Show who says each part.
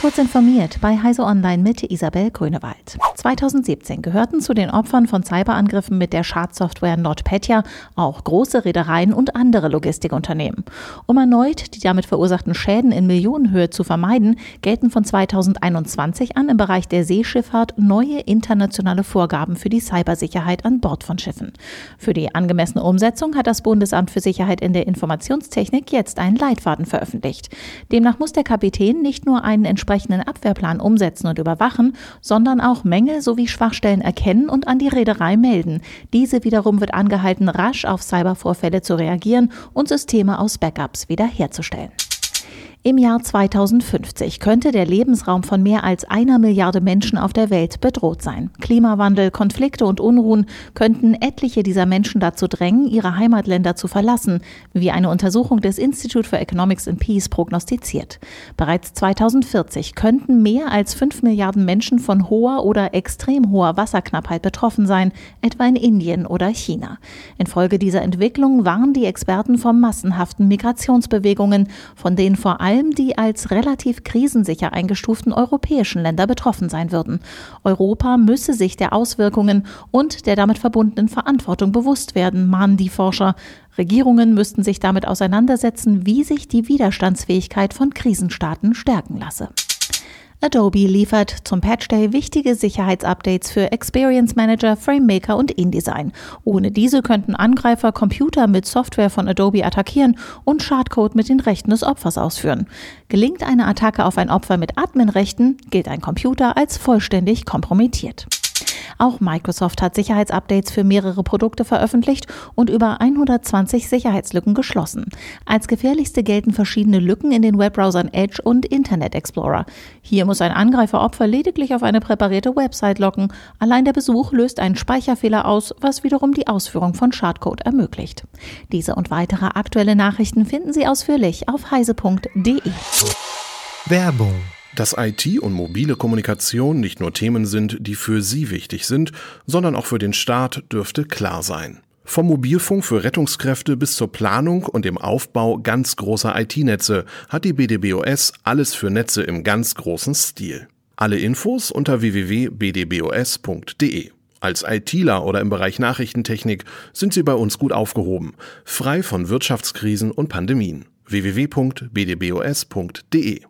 Speaker 1: Kurz informiert bei Heise Online mit Isabel Grünewald. 2017 gehörten zu den Opfern von Cyberangriffen mit der Schadsoftware NotPetya auch große Reedereien und andere Logistikunternehmen. Um erneut die damit verursachten Schäden in Millionenhöhe zu vermeiden, gelten von 2021 an im Bereich der Seeschifffahrt neue internationale Vorgaben für die Cybersicherheit an Bord von Schiffen. Für die angemessene Umsetzung hat das Bundesamt für Sicherheit in der Informationstechnik jetzt einen Leitfaden veröffentlicht. Demnach muss der Kapitän nicht nur einen entsprechenden Abwehrplan umsetzen und überwachen, sondern auch Mängel sowie Schwachstellen erkennen und an die Reederei melden. Diese wiederum wird angehalten, rasch auf Cybervorfälle zu reagieren und Systeme aus Backups wiederherzustellen. Im Jahr 2050 könnte der Lebensraum von mehr als einer Milliarde Menschen auf der Welt bedroht sein. Klimawandel, Konflikte und Unruhen könnten etliche dieser Menschen dazu drängen, ihre Heimatländer zu verlassen, wie eine Untersuchung des Institute for Economics and Peace prognostiziert. Bereits 2040 könnten mehr als fünf Milliarden Menschen von hoher oder extrem hoher Wasserknappheit betroffen sein, etwa in Indien oder China. Infolge dieser Entwicklung warnen die Experten vor massenhaften Migrationsbewegungen, von denen vor allem allem die als relativ krisensicher eingestuften europäischen Länder betroffen sein würden. Europa müsse sich der Auswirkungen und der damit verbundenen Verantwortung bewusst werden, mahnen die Forscher. Regierungen müssten sich damit auseinandersetzen, wie sich die Widerstandsfähigkeit von Krisenstaaten stärken lasse. Adobe liefert zum Patch Day wichtige Sicherheitsupdates für Experience Manager, FrameMaker und InDesign. Ohne diese könnten Angreifer Computer mit Software von Adobe attackieren und Schadcode mit den Rechten des Opfers ausführen. Gelingt eine Attacke auf ein Opfer mit Adminrechten, gilt ein Computer als vollständig kompromittiert. Auch Microsoft hat Sicherheitsupdates für mehrere Produkte veröffentlicht und über 120 Sicherheitslücken geschlossen. Als gefährlichste gelten verschiedene Lücken in den Webbrowsern Edge und Internet Explorer. Hier muss ein Angreiferopfer lediglich auf eine präparierte Website locken. Allein der Besuch löst einen Speicherfehler aus, was wiederum die Ausführung von Schadcode ermöglicht. Diese und weitere aktuelle Nachrichten finden Sie ausführlich auf heise.de.
Speaker 2: Werbung dass IT und mobile Kommunikation nicht nur Themen sind, die für Sie wichtig sind, sondern auch für den Staat, dürfte klar sein. Vom Mobilfunk für Rettungskräfte bis zur Planung und dem Aufbau ganz großer IT-Netze hat die BDBOS alles für Netze im ganz großen Stil. Alle Infos unter www.bdbos.de. Als ITler oder im Bereich Nachrichtentechnik sind Sie bei uns gut aufgehoben, frei von Wirtschaftskrisen und Pandemien. www.bdbos.de